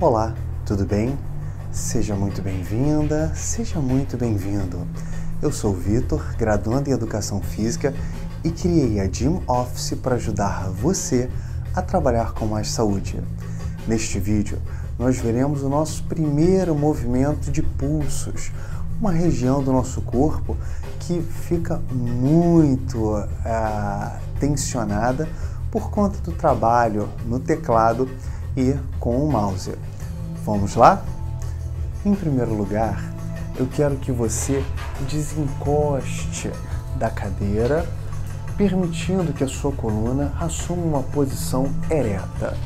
Olá, tudo bem? Seja muito bem-vinda, seja muito bem-vindo. Eu sou o Vitor, graduando em Educação Física e criei a Gym Office para ajudar você a trabalhar com mais saúde. Neste vídeo, nós veremos o nosso primeiro movimento de pulsos, uma região do nosso corpo que fica muito ah, tensionada por conta do trabalho no teclado e com o mouse. Vamos lá? Em primeiro lugar, eu quero que você desencoste da cadeira, permitindo que a sua coluna assuma uma posição ereta.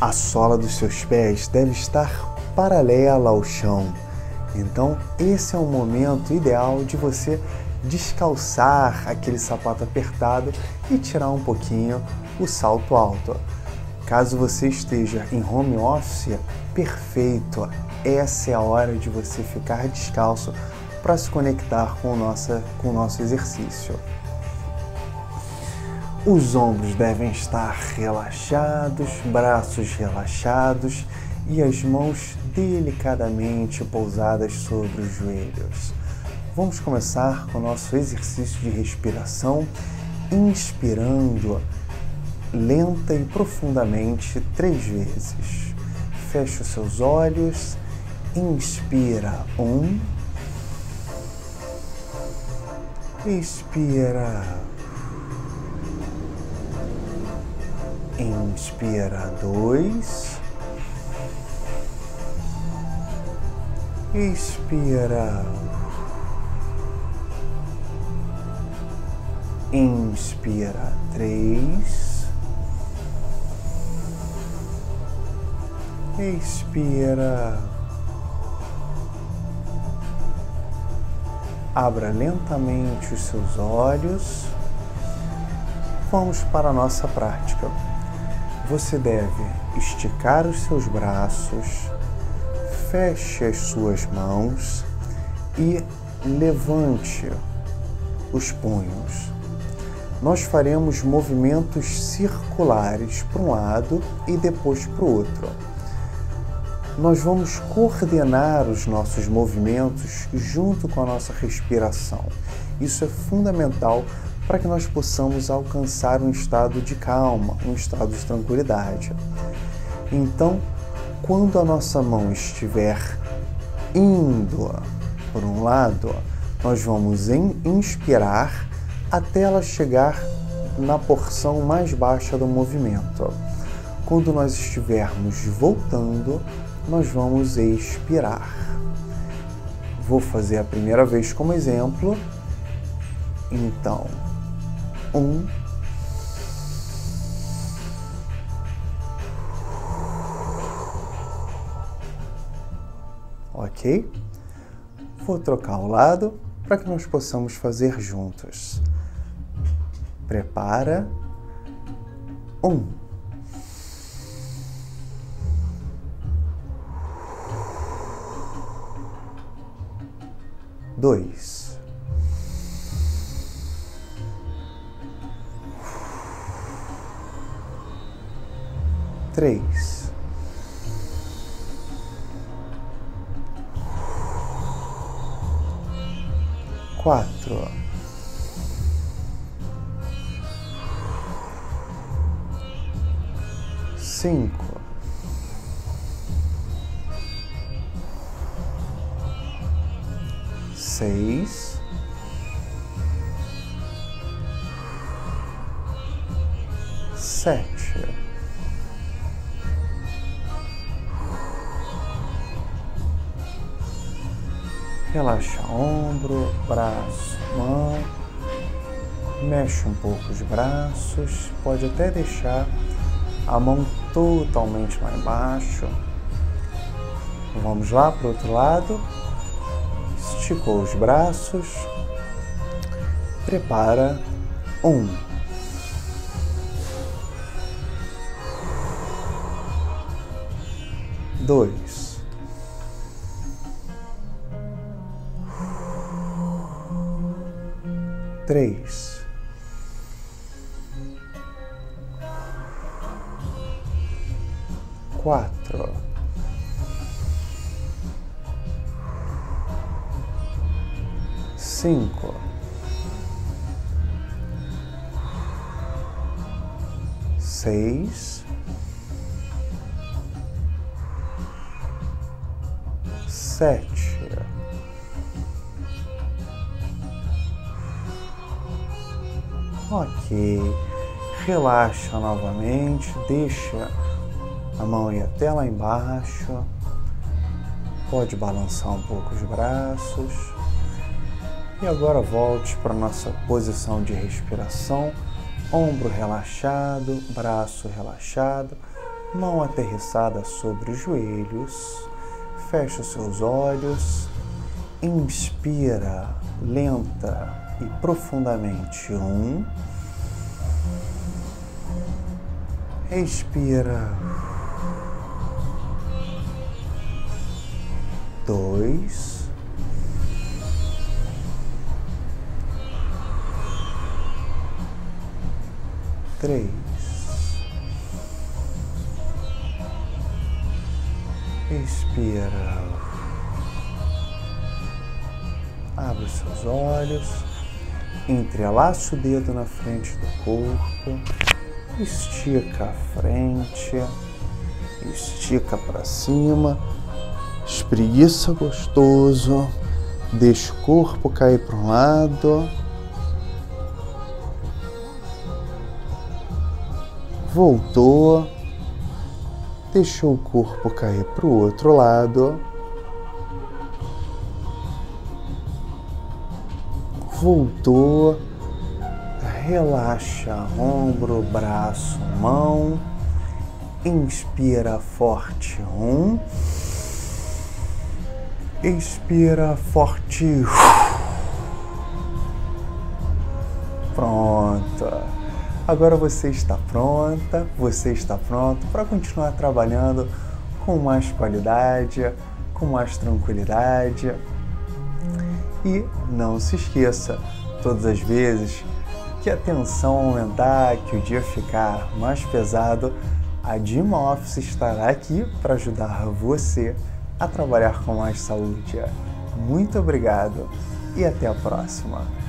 A sola dos seus pés deve estar paralela ao chão. Então, esse é o momento ideal de você descalçar aquele sapato apertado e tirar um pouquinho o salto alto. Caso você esteja em home office, perfeito. Essa é a hora de você ficar descalço para se conectar com o, nosso, com o nosso exercício. Os ombros devem estar relaxados, braços relaxados e as mãos delicadamente pousadas sobre os joelhos. Vamos começar com o nosso exercício de respiração, inspirando lenta e profundamente três vezes. Feche os seus olhos, inspira um, expira, inspira dois, expira. Inspira três. Expira. Abra lentamente os seus olhos. Vamos para a nossa prática. Você deve esticar os seus braços, feche as suas mãos e levante os punhos nós faremos movimentos circulares para um lado e depois para o outro. Nós vamos coordenar os nossos movimentos junto com a nossa respiração. Isso é fundamental para que nós possamos alcançar um estado de calma, um estado de tranquilidade. Então, quando a nossa mão estiver indo por um lado, nós vamos inspirar até ela chegar na porção mais baixa do movimento. Quando nós estivermos voltando, nós vamos expirar. Vou fazer a primeira vez como exemplo. Então, um, ok? Vou trocar o lado para que nós possamos fazer juntos. Prepara. Um. Dois. Três. Quatro. cinco, seis, sete, relaxa ombro, braço, mão, mexe um pouco os braços, pode até deixar a mão totalmente lá embaixo. Vamos lá para o outro lado. Esticou os braços. Prepara. Um. Dois. Três. quatro, cinco, seis, sete, ok. Relaxa novamente, deixa a mão ir até lá embaixo. Pode balançar um pouco os braços. E agora volte para nossa posição de respiração. Ombro relaxado, braço relaxado, mão aterrissada sobre os joelhos. Fecha os seus olhos. Inspira lenta e profundamente. Um. Expira. Dois. Três. Expira. Abre os seus olhos. Entrelaça o dedo na frente do corpo estica a frente, estica para cima, espreguiça gostoso, deixa o corpo cair para um lado. Voltou, deixou o corpo cair para o outro lado. Voltou relaxa ombro, braço, mão. Inspira forte um. Expira forte. Pronto. Agora você está pronta, você está pronto para continuar trabalhando com mais qualidade, com mais tranquilidade. E não se esqueça, todas as vezes que a tensão aumentar, que o dia ficar mais pesado, a Dima Office estará aqui para ajudar você a trabalhar com mais saúde. Muito obrigado e até a próxima!